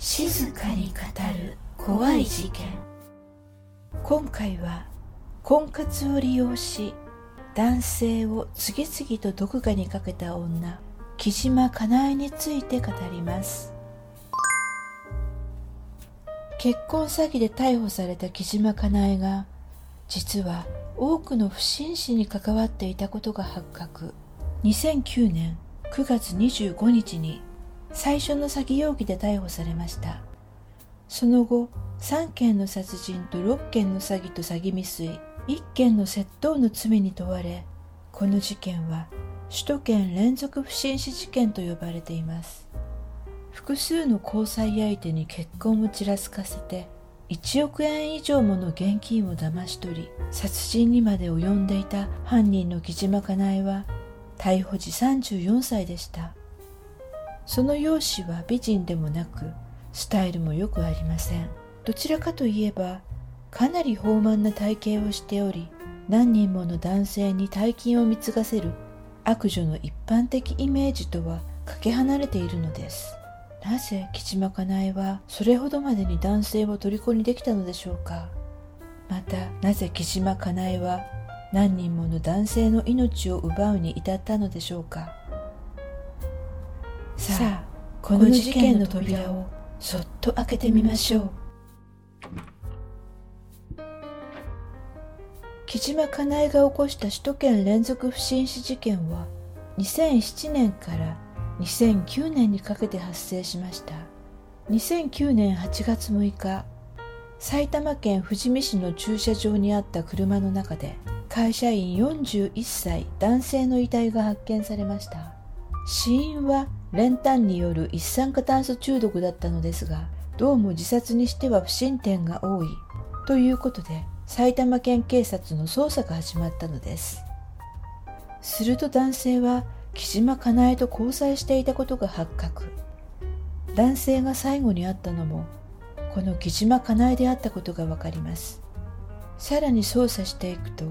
静かに語る怖い事件。今回は婚活を利用し男性を次々と毒牙にかけた女木島かなえについて語ります。結婚詐欺で逮捕された木島かなえが実は多くの不審死に関わっていたことが発覚。2009年9月25日に最初の詐欺容疑で逮捕されました。その後3件の殺人と6件の詐欺と詐欺未遂1件の窃盗の罪に問われこの事件は首都圏連続不審死事件と呼ばれています。複数の交際相手に結婚をちらつかせて1億円以上もの現金を騙し取り殺人にまで及んでいた犯人の木島かなえは逮捕時34歳でした。その容姿は美人でもなくスタイルもよくありません。どちらかといえばかなり豊満な体型をしており何人もの男性に大金を貢がせる悪女の一般的イメージとはかけ離れているのです。なぜ木島かなえはそれほどまでに男性を虜にできたのでしょうか。またなぜ木島かなえは何人もの男性の命を奪うに至ったのでしょうか。さあこの事件の扉をそっと開けてみましょう。木島かなえが起こした首都圏連続不審死事件は2007年から2009年にかけて発生しました。2009年8月6日埼玉県富士見市の駐車場にあった車の中で会社員41歳男性の遺体が発見されました。死因は練炭による一酸化炭素中毒だったのですがどうも自殺にしては不審点が多いということで埼玉県警察の捜査が始まったのです。すると男性は木島かなえと交際していたことが発覚。男性が最後に会ったのもこの木島かなえであったことがわかります。さらに捜査していくと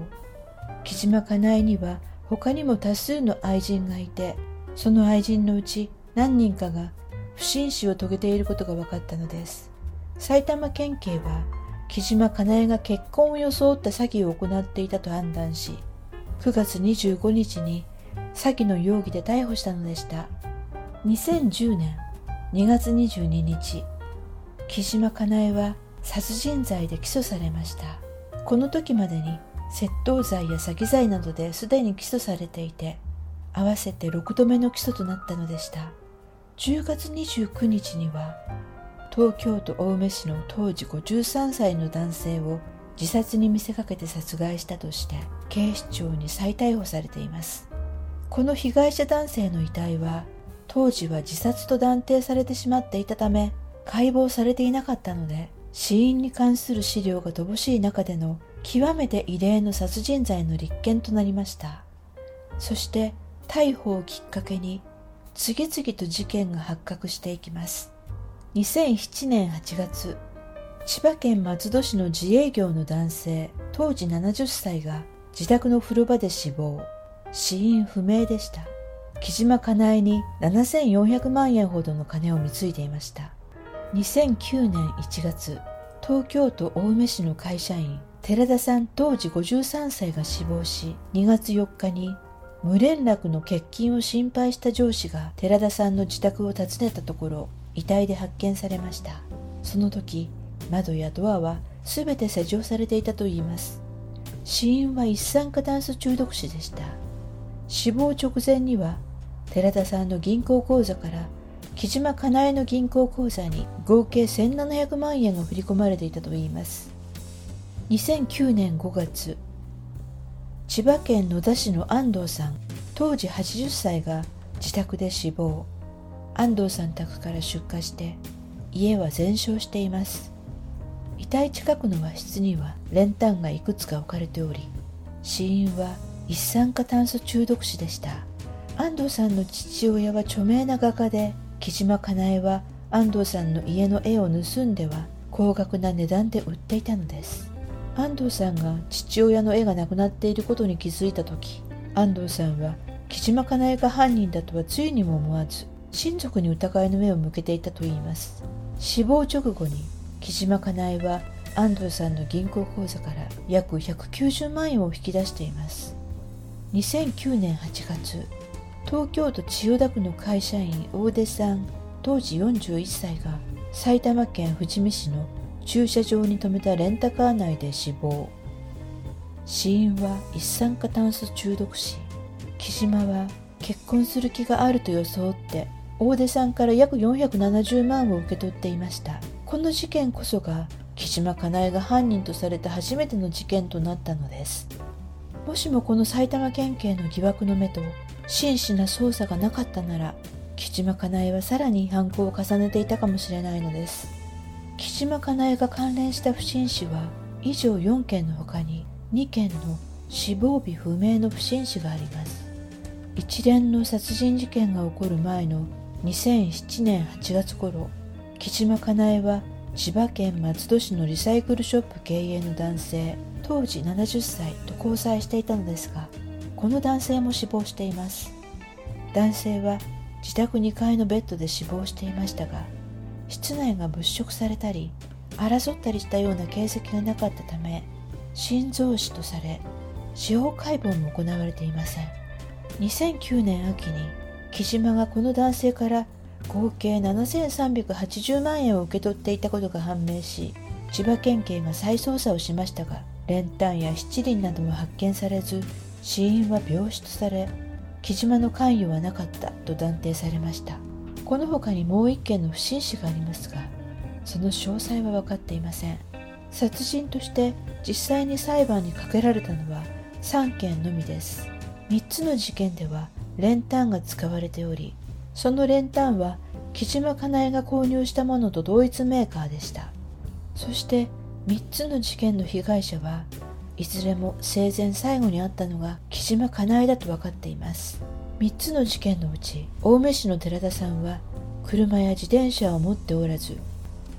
木島かなえには他にも多数の愛人がいてその愛人のうち何人かが不審死を遂げていることが分かったのです。埼玉県警は木島かなえが結婚を装った詐欺を行っていたと判断し9月25日に詐欺の容疑で逮捕したのでした。2010年2月22日木島かなえは殺人罪で起訴されました。この時までに窃盗罪や詐欺罪などですでに起訴されていて合わせて6度目の起訴となったのでした。10月29日には東京都青梅市の当時53歳の男性を自殺に見せかけて殺害したとして警視庁に再逮捕されています。この被害者男性の遺体は当時は自殺と断定されてしまっていたため解剖されていなかったので死因に関する資料が乏しい中での極めて異例の殺人罪の立件となりました。そして逮捕をきっかけに次々と事件が発覚していきます。2007年8月千葉県松戸市の自営業の男性当時70歳が自宅の風呂場で死亡。死因不明でした。木島かなえに7400万円ほどの金を貢いでいました。2009年1月東京都青梅市の会社員寺田さん当時53歳が死亡し2月4日に無連絡の欠勤を心配した上司が寺田さんの自宅を訪ねたところ遺体で発見されました。その時窓やドアは全て施錠されていたといいます。死因は一酸化炭素中毒死でした。死亡直前には寺田さんの銀行口座から木島かなえの銀行口座に合計1700万円が振り込まれていたといいます。2009年5月千葉県野田市の安藤さん。当時80歳が自宅で死亡。安藤さん宅から出火して家は全焼しています。遺体近くの和室には練炭がいくつか置かれており死因は一酸化炭素中毒死でした。安藤さんの父親は著名な画家で木島かなえは安藤さんの家の絵を盗んでは高額な値段で売っていたのです。安藤さんが父親の絵がなくなっていることに気づいた時安藤さんは木島かなえが犯人だとはついにも思わず親族に疑いの目を向けていたといいます。死亡直後に木島かなえは安藤さんの銀行口座から約190万円を引き出しています。2009年8月東京都千代田区の会社員大出さん当時41歳が埼玉県富士見市の駐車場に停めたレンタカー内で死亡。死因は一酸化炭素中毒死。木島は結婚する気があると装って大出さんから約470万を受け取っていました。この事件こそが木島かなえが犯人とされた初めての事件となったのです。もしもこの埼玉県警の疑惑の目と真摯な捜査がなかったなら木島かなえはさらに犯行を重ねていたかもしれないのです。木島かなえが関連した不審死は以上4件の他に2件の死亡日不明の不審死があります。一連の殺人事件が起こる前の2007年8月頃木島かなえは千葉県松戸市のリサイクルショップ経営の男性当時70歳と交際していたのですがこの男性も死亡しています。男性は自宅2階のベッドで死亡していましたが室内が物色されたり争ったりしたような形跡がなかったため心臓死とされ司法解剖も行われていません。2009年秋に木島がこの男性から合計7380万円を受け取っていたことが判明し千葉県警が再捜査をしましたが練炭や七輪なども発見されず死因は病死とされ木島の関与はなかったと断定されました。この他にもう一件の不審死がありますがその詳細は分かっていません。殺人として実際に裁判にかけられたのは3件のみです。3つの事件では練炭が使われておりその練炭は木島かなえが購入したものと同一メーカーでした。そして3つの事件の被害者はいずれも生前最後に会ったのが木島かなえだと分かっています。3つの事件のうち青梅市の寺田さんは車や自転車を持っておらず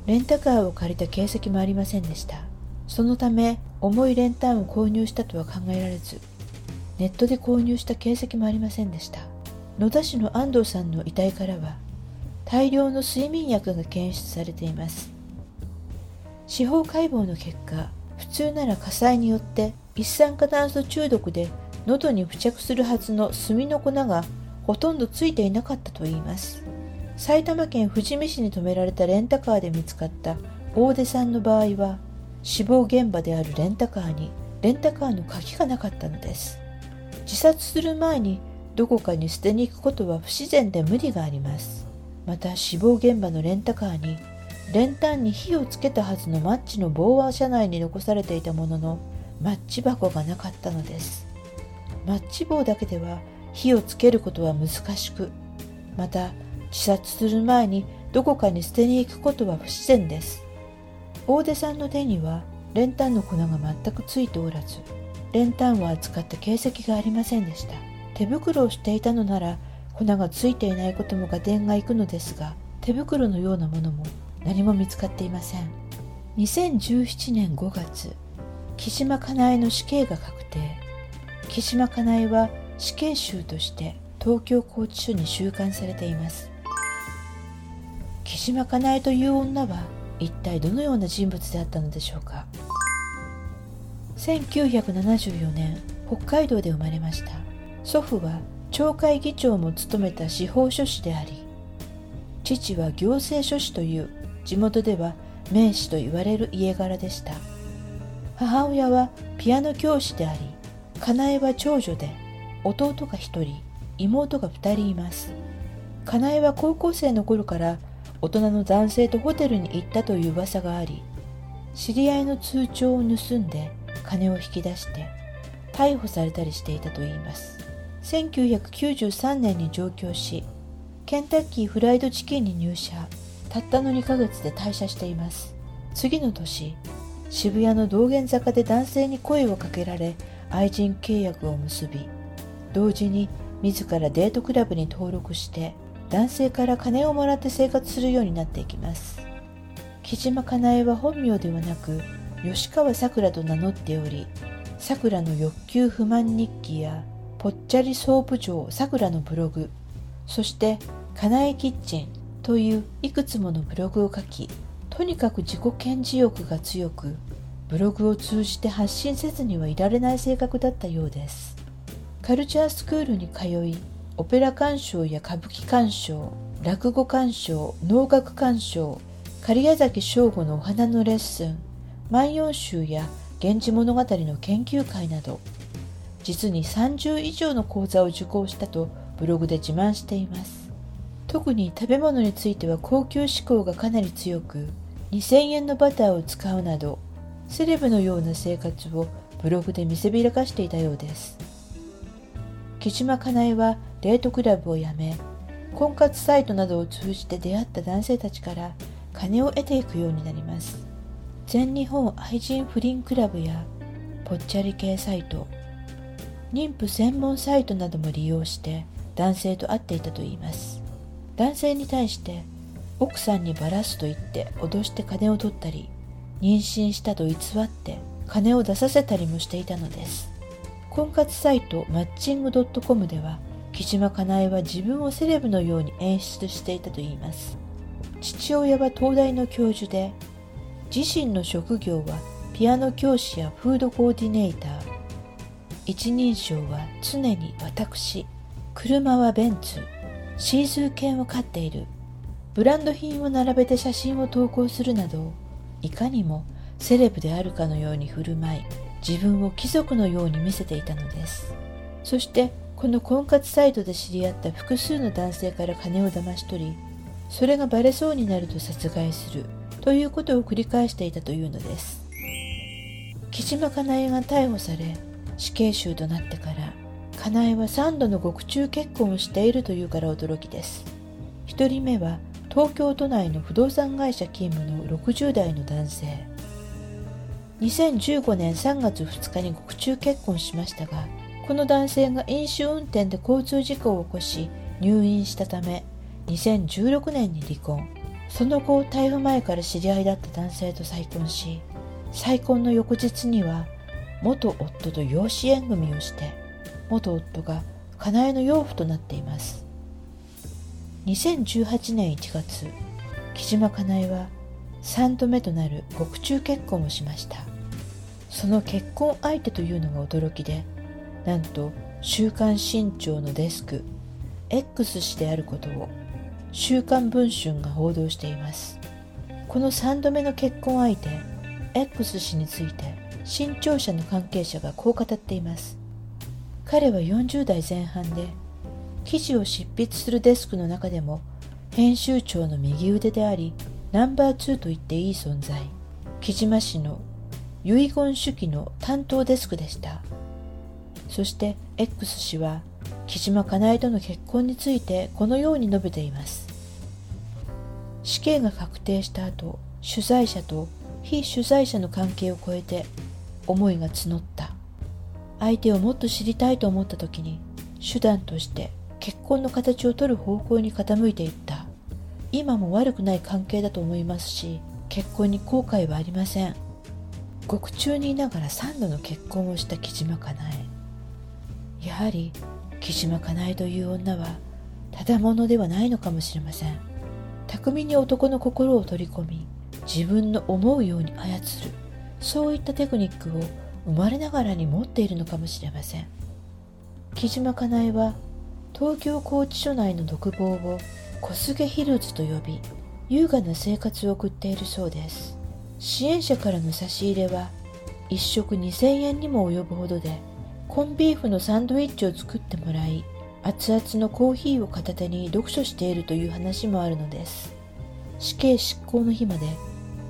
レンタカーを借りた形跡もありませんでした。そのため重い練炭を購入したとは考えられずネットで購入した形跡もありませんでした。野田市の安藤さんの遺体からは大量の睡眠薬が検出されています。司法解剖の結果普通なら火災によって一酸化炭素中毒で喉に付着するはずの炭の粉がほとんどついていなかったといいます。埼玉県富士見市に止められたレンタカーで見つかった大出さんの場合は死亡現場であるレンタカーにレンタカーの鍵がなかったのです。自殺する前にどこかに捨てに行くことは不自然で無理があります。また死亡現場のレンタカーに練炭に火をつけたはずのマッチの棒は車内に残されていたもののマッチ箱がなかったのです。マッチ棒だけでは火をつけることは難しくまた自殺する前にどこかに捨てに行くことは不自然です。大出さんの手には練炭の粉が全くついておらず練炭を扱った形跡がありませんでした。手袋をしていたのなら粉がついていないことも合点がいくのですが手袋のようなものも何も見つかっていません。2017年5月木島かなえの死刑が確定。木島かなえは死刑囚として東京拘置所に収監されています。木島かなえという女は一体どのような人物であったのでしょうか。1974年北海道で生まれました。祖父は町会議長も務めた司法書士であり父は行政書士という地元では名士と言われる家柄でした。母親はピアノ教師でありかなえは長女で弟が1人妹が2人います。かなえは高校生の頃から大人の男性とホテルに行ったという噂があり知り合いの通帳を盗んで金を引き出して逮捕されたりしていたといいます。1993年に上京しケンタッキーフライドチキンに入社。たったの2ヶ月で退社しています。次の年渋谷の道玄坂で男性に声をかけられ愛人契約を結び同時に自らデートクラブに登録して男性から金をもらって生活するようになっていきます。木島かなえは本名ではなく吉川さくらと名乗っておりさくらの欲求不満日記やぽっちゃりソープ嬢さくらのブログそしてかなえキッチンといういくつものブログを書きとにかく自己顕示欲が強くブログを通じて発信せずにはいられない性格だったようです。カルチャースクールに通いオペラ鑑賞や歌舞伎鑑賞落語鑑賞能楽鑑賞狩矢崎省吾のお花のレッスン万葉集や源氏物語の研究会など実に30以上の講座を受講したとブログで自慢しています。特に食べ物については高級志向がかなり強く2000円のバターを使うなどセレブのような生活をブログで見せびらかしていたようです。木島かなえはデートクラブを辞め婚活サイトなどを通じて出会った男性たちから金を得ていくようになります。全日本愛人不倫クラブやぽっちゃり系サイト妊婦専門サイトなども利用して男性と会っていたといいます。男性に対して奥さんにバラすと言って脅して金を取ったり妊娠したと偽って金を出させたりもしていたのです。婚活サイトマッチング .com では木島かなえは自分をセレブのように演出していたといいます。父親は東大の教授で自身の職業はピアノ教師やフードコーディネーター。一人称は常に私。車はベンツ。シーズー犬を飼っている。ブランド品を並べて写真を投稿するなどいかにもセレブであるかのように振る舞い自分を貴族のように見せていたのです。そしてこの婚活サイトで知り合った複数の男性から金を騙し取りそれがバレそうになると殺害するということを繰り返していたというのです。木島かなえが逮捕され死刑囚となってからかなえは3度の獄中結婚をしているというから驚きです。1人目は東京都内の不動産会社勤務の60代の男性。2015年3月2日に獄中結婚しましたがこの男性が飲酒運転で交通事故を起こし入院したため2016年に離婚。その後逮捕前から知り合いだった男性と再婚し再婚の翌日には元夫と養子縁組をして元夫が家内の養父となっています。2018年1月木島かなえは3度目となる獄中結婚をしました。その結婚相手というのが驚きでなんと「週刊新潮」のデスク X 氏であることを「週刊文春」が報道しています。この3度目の結婚相手 X 氏について新潮社の関係者がこう語っています。彼は40代前半で記事を執筆するデスクの中でも編集長の右腕でありナンバー2と言っていい存在。木島氏の遺言手記の担当デスクでした。そして X 氏は木島かなえとの結婚についてこのように述べています。死刑が確定した後取材者と非取材者の関係を超えて思いが募った。相手をもっと知りたいと思った時に手段として結婚の形を取る方向に傾いていった。今も悪くない関係だと思いますし結婚に後悔はありません。獄中にいながら3度の結婚をした木島かなえ。やはり木島かなえという女はただものではないのかもしれません。巧みに男の心を取り込み自分の思うように操る。そういったテクニックを生まれながらに持っているのかもしれません。木島かなえは東京拘置所内の独房を小菅ヒルズと呼び優雅な生活を送っているそうです。支援者からの差し入れは1食2000円にも及ぶほどでコンビーフのサンドイッチを作ってもらい熱々のコーヒーを片手に読書しているという話もあるのです。死刑執行の日まで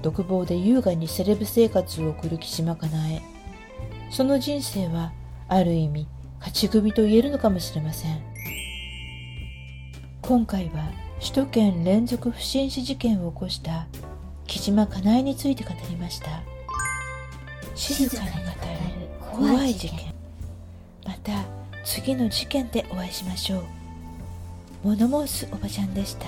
独房で優雅にセレブ生活を送る岸間かなえ。その人生はある意味勝ち組と言えるのかもしれません。今回は首都圏連続不審死事件を起こした木島かなえについて語りました。静かに語る怖い事件。また次の事件でお会いしましょう。物申すおばちゃんでした。